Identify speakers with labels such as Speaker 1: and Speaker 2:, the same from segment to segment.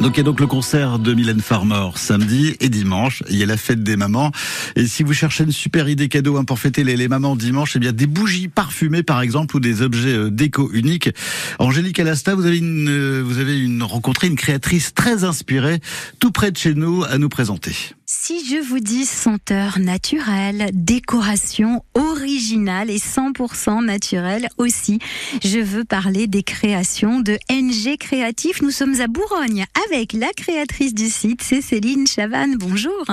Speaker 1: Donc il y a donc le concert de Mylène Farmer samedi et dimanche. Il y a la fête des mamans. Et si vous cherchez une super idée cadeau hein, pour fêter les, mamans dimanche, eh bien des bougies parfumées par exemple ou des objets euh, déco uniques. Angélique Alasta, vous avez une, euh, vous avez une rencontré une créatrice très inspirée tout près de chez nous à nous présenter.
Speaker 2: Si je vous dis senteur naturelle, décoration originale et 100% naturelle aussi, je veux parler des créations de NG Créatif. Nous sommes à Bourgogne avec la créatrice du site, c'est Céline Chavanne. Bonjour.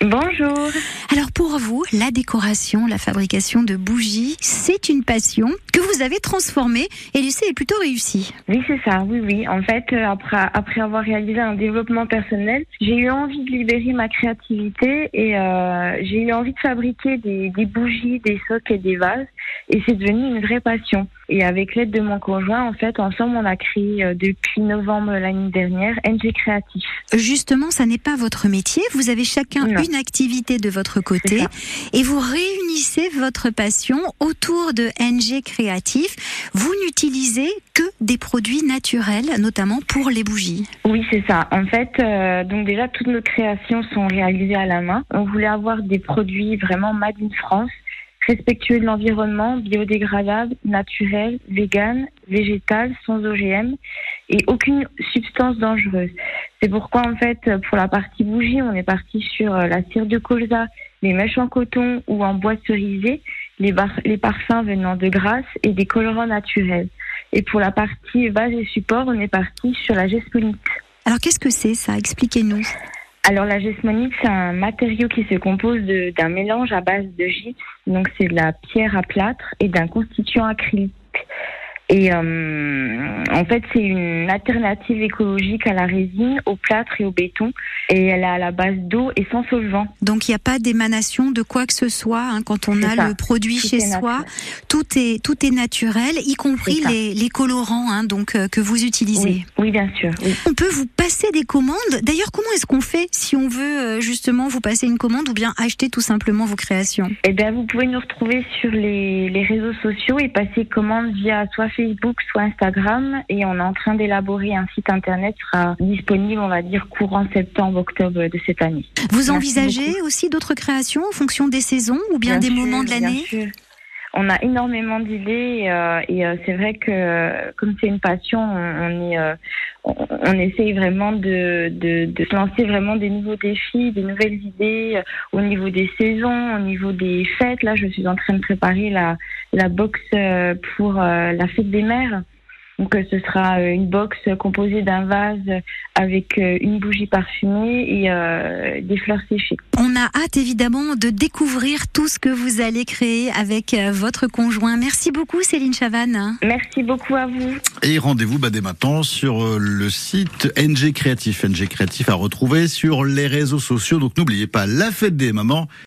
Speaker 3: Bonjour.
Speaker 2: Alors pour vous, la décoration, la fabrication de bougies, c'est une passion que vous avez transformée et l'essai est plutôt réussi.
Speaker 3: Oui, c'est ça. Oui, oui. En fait, euh, après, après avoir réalisé un développement personnel, j'ai eu envie de libérer ma créativité et euh, j'ai eu envie de fabriquer des, des, bougies, des socs et des vases et c'est devenu une vraie passion. Et avec l'aide de mon conjoint, en fait, ensemble, on a créé euh, depuis novembre l'année dernière Créatif.
Speaker 2: Justement, ça n'est pas votre métier. Vous avez chacun non. une activité de votre côté et vous réunissez votre passion autour de NG Créatif. Vous n'utilisez que des produits naturels, notamment pour les bougies.
Speaker 3: Oui, c'est ça. En fait, euh, donc déjà, toutes nos créations sont réalisées à la main. On voulait avoir des produits vraiment made in France respectueux de l'environnement, biodégradable, naturel, vegan, végétal, sans OGM et aucune substance dangereuse. C'est pourquoi en fait pour la partie bougie, on est parti sur la cire de colza, les mèches en coton ou en bois cerisé, les, les parfums venant de Grasse et des colorants naturels. Et pour la partie vase et support, on est parti sur la gesponite.
Speaker 2: Alors qu'est-ce que c'est ça? Expliquez-nous.
Speaker 3: Alors la gesmonite, c'est un matériau qui se compose d'un mélange à base de gypse, donc c'est de la pierre à plâtre et d'un constituant acrylique. Et euh, en fait, c'est une alternative écologique à la résine, au plâtre et au béton. Et elle est à la base d'eau et sans solvant.
Speaker 2: Donc il n'y a pas d'émanation de quoi que ce soit hein, quand on a ça. le produit
Speaker 3: tout
Speaker 2: chez soi. Tout est tout est naturel, y compris les, les, colorants hein, donc euh, que vous utilisez.
Speaker 3: Oui, oui bien sûr. Oui.
Speaker 2: On peut vous passer des commandes. D'ailleurs, comment est-ce qu'on fait si on veut euh, justement vous passer une commande ou bien acheter tout simplement vos créations?
Speaker 3: Eh bien, vous pouvez nous retrouver sur les, les réseaux sociaux et passer commande via soit Facebook, soit Instagram, et on est en train d'élaborer un site internet qui sera disponible, on va dire, courant septembre-octobre de cette année.
Speaker 2: Vous Merci envisagez beaucoup. aussi d'autres créations en fonction des saisons ou bien, bien des
Speaker 3: sûr,
Speaker 2: moments de l'année?
Speaker 3: On a énormément d'idées euh, et euh, c'est vrai que comme c'est une passion, on, est, euh, on, on, essaye vraiment de, de, de, lancer vraiment des nouveaux défis, des nouvelles idées au niveau des saisons, au niveau des fêtes. Là, je suis en train de préparer la, la box euh, pour la fête des mères. Donc ce sera une box composée d'un vase avec une bougie parfumée et euh, des fleurs séchées.
Speaker 2: On a hâte évidemment de découvrir tout ce que vous allez créer avec votre conjoint. Merci beaucoup Céline Chavanne.
Speaker 3: Merci beaucoup à vous.
Speaker 1: Et rendez-vous bah, dès maintenant sur le site NG Créatif. NG Créatif à retrouver sur les réseaux sociaux. Donc n'oubliez pas la fête des mamans